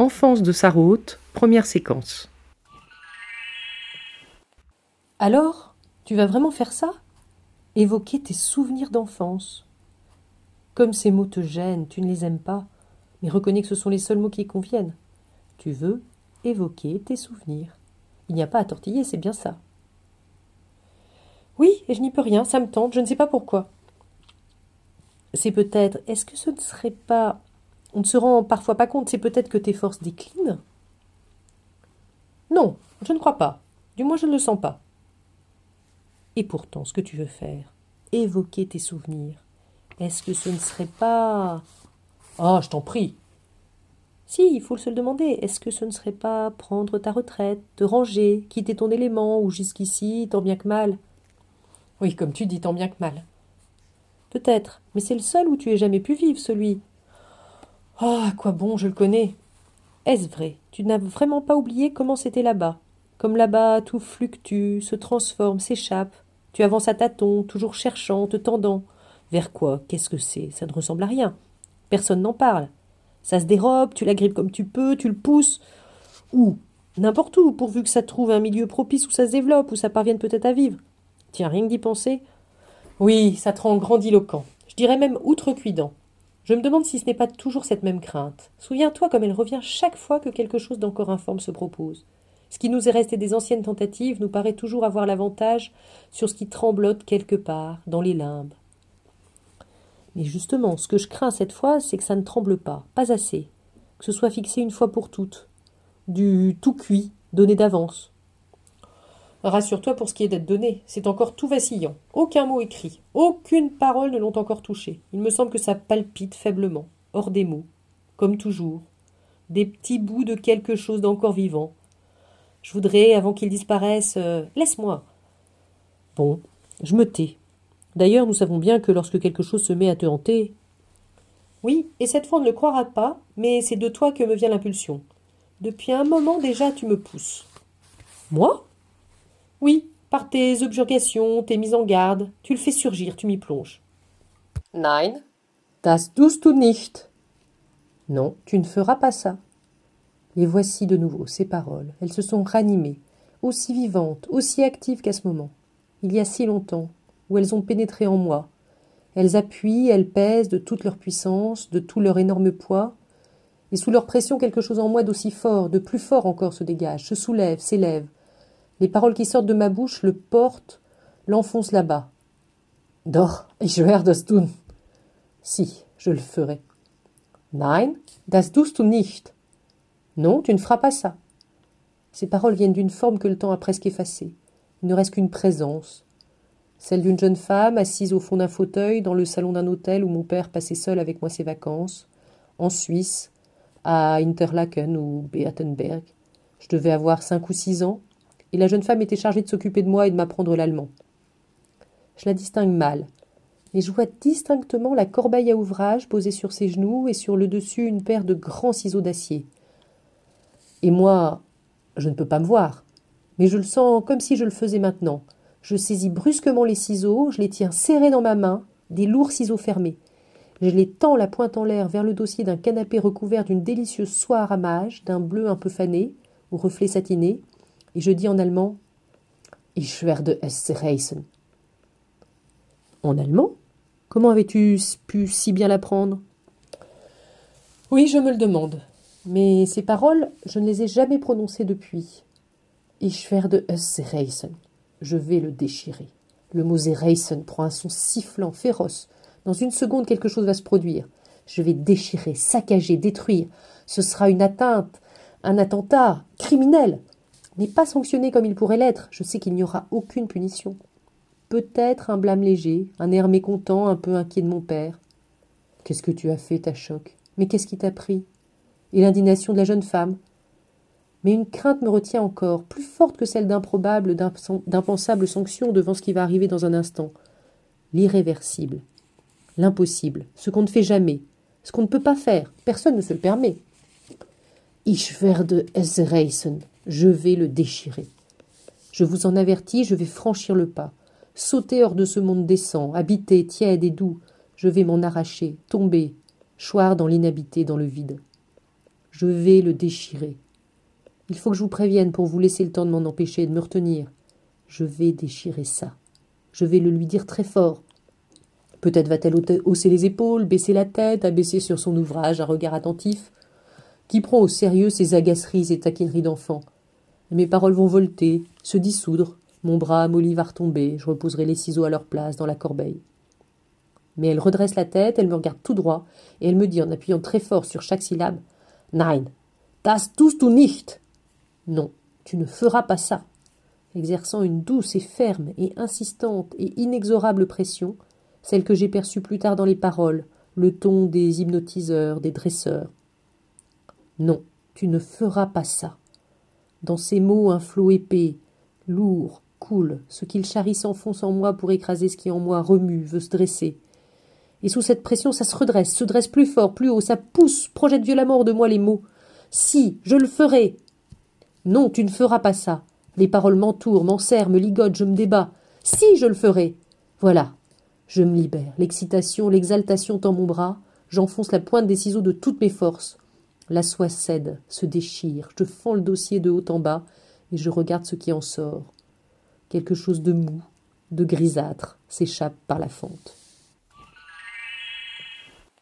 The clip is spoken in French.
Enfance de Sarraute, première séquence. Alors, tu vas vraiment faire ça? Évoquer tes souvenirs d'enfance. Comme ces mots te gênent, tu ne les aimes pas, mais reconnais que ce sont les seuls mots qui conviennent. Tu veux évoquer tes souvenirs. Il n'y a pas à tortiller, c'est bien ça. Oui, et je n'y peux rien, ça me tente, je ne sais pas pourquoi. C'est peut-être, est-ce que ce ne serait pas on ne se rend parfois pas compte, c'est peut-être que tes forces déclinent Non, je ne crois pas. Du moins, je ne le sens pas. Et pourtant, ce que tu veux faire, évoquer tes souvenirs, est-ce que ce ne serait pas. Ah, je t'en prie. Si, il faut se le demander. Est-ce que ce ne serait pas prendre ta retraite, te ranger, quitter ton élément, ou jusqu'ici, tant bien que mal? Oui, comme tu dis, tant bien que mal. Peut-être, mais c'est le seul où tu aies jamais pu vivre, celui ah, à quoi bon, je le connais. Est-ce vrai? Tu n'as vraiment pas oublié comment c'était là-bas? Comme là-bas, tout fluctue, se transforme, s'échappe. Tu avances à tâtons, toujours cherchant, te tendant. Vers quoi? Qu'est-ce que c'est? Ça ne ressemble à rien. Personne n'en parle. Ça se dérobe, tu la grippes comme tu peux, tu le pousses. Où N'importe où, pourvu que ça trouve un milieu propice où ça se développe, où ça parvienne peut-être à vivre. Tiens, rien que d'y penser. Oui, ça te rend grandiloquent. Je dirais même outrecuidant. Je me demande si ce n'est pas toujours cette même crainte. Souviens-toi comme elle revient chaque fois que quelque chose d'encore informe se propose. Ce qui nous est resté des anciennes tentatives nous paraît toujours avoir l'avantage sur ce qui tremblote quelque part, dans les limbes. Mais justement, ce que je crains cette fois, c'est que ça ne tremble pas, pas assez, que ce soit fixé une fois pour toutes, du tout cuit, donné d'avance. Rassure-toi pour ce qui est d'être donné, c'est encore tout vacillant. Aucun mot écrit, aucune parole ne l'ont encore touché. Il me semble que ça palpite faiblement, hors des mots, comme toujours. Des petits bouts de quelque chose d'encore vivant. Je voudrais, avant qu'ils disparaissent, euh, laisse-moi. Bon, je me tais. D'ailleurs, nous savons bien que lorsque quelque chose se met à te hanter. Oui, et cette fois on ne le croira pas, mais c'est de toi que me vient l'impulsion. Depuis un moment déjà tu me pousses. Moi? Oui, par tes objurgations, tes mises en garde, tu le fais surgir, tu m'y plonges. Nein, das tust du nicht. Non, tu ne feras pas ça. Et voici de nouveau ces paroles. Elles se sont ranimées, aussi vivantes, aussi actives qu'à ce moment. Il y a si longtemps, où elles ont pénétré en moi. Elles appuient, elles pèsent de toute leur puissance, de tout leur énorme poids, et sous leur pression quelque chose en moi d'aussi fort, de plus fort encore se dégage, se soulève, s'élève, les paroles qui sortent de ma bouche le portent, l'enfoncent là-bas. Doch, ich werde das tun. Si, je le ferai. Nein, das tust du nicht. Non, tu ne feras pas ça. Ces paroles viennent d'une forme que le temps a presque effacée. Il ne reste qu'une présence, celle d'une jeune femme assise au fond d'un fauteuil dans le salon d'un hôtel où mon père passait seul avec moi ses vacances, en Suisse, à Interlaken ou Beatenberg. Je devais avoir cinq ou six ans, et la jeune femme était chargée de s'occuper de moi et de m'apprendre l'allemand. Je la distingue mal, mais je vois distinctement la corbeille à ouvrage posée sur ses genoux et sur le dessus une paire de grands ciseaux d'acier. Et moi, je ne peux pas me voir, mais je le sens comme si je le faisais maintenant. Je saisis brusquement les ciseaux, je les tiens serrés dans ma main, des lourds ciseaux fermés. Je les tends la pointe en l'air vers le dossier d'un canapé recouvert d'une délicieuse soie à ramage, d'un bleu un peu fané, aux reflets satinés, et je dis en allemand Ich werde es reißen. En allemand Comment avais-tu pu si bien l'apprendre? Oui, je me le demande. Mais ces paroles, je ne les ai jamais prononcées depuis. Ich werde es reißen. Je vais le déchirer. Le mot zerreißen prend un son sifflant, féroce. Dans une seconde, quelque chose va se produire. Je vais déchirer, saccager, détruire. Ce sera une atteinte, un attentat criminel n'est pas sanctionné comme il pourrait l'être, je sais qu'il n'y aura aucune punition. Peut-être un blâme léger, un air mécontent, un peu inquiet de mon père. Qu'est-ce que tu as fait, ta choc? Mais qu'est-ce qui t'a pris? Et l'indignation de la jeune femme? Mais une crainte me retient encore, plus forte que celle d'improbable, d'impensable sanction devant ce qui va arriver dans un instant. L'irréversible, l'impossible, ce qu'on ne fait jamais, ce qu'on ne peut pas faire, personne ne se le permet. Ich werde. Je vais le déchirer. Je vous en avertis, je vais franchir le pas, sauter hors de ce monde décent, habité, tiède et doux. Je vais m'en arracher, tomber, choir dans l'inhabité, dans le vide. Je vais le déchirer. Il faut que je vous prévienne pour vous laisser le temps de m'en empêcher et de me retenir. Je vais déchirer ça. Je vais le lui dire très fort. Peut-être va-t-elle hausser les épaules, baisser la tête, abaisser sur son ouvrage un regard attentif, qui prend au sérieux ses agaceries et taquineries d'enfant. Mes paroles vont volter, se dissoudre, mon bras amolli va retomber, je reposerai les ciseaux à leur place dans la corbeille. Mais elle redresse la tête, elle me regarde tout droit, et elle me dit en appuyant très fort sur chaque syllabe Nein, das tust du nicht. Non, tu ne feras pas ça. Exerçant une douce et ferme et insistante et inexorable pression, celle que j'ai perçue plus tard dans les paroles, le ton des hypnotiseurs, des dresseurs. Non, tu ne feras pas ça. Dans ces mots un flot épais, lourd, coule, ce qu'il charrie s'enfonce en moi pour écraser ce qui en moi remue, veut se dresser. Et sous cette pression, ça se redresse, se dresse plus fort, plus haut, ça pousse, projette violemment de moi les mots. Si, je le ferai. Non, tu ne feras pas ça. Les paroles m'entourent, m'enserrent, me ligotent, je me débats. Si, je le ferai. Voilà. Je me libère. L'excitation, l'exaltation tend mon bras. J'enfonce la pointe des ciseaux de toutes mes forces. La soie cède, se déchire. Je fends le dossier de haut en bas et je regarde ce qui en sort. Quelque chose de mou, de grisâtre s'échappe par la fente.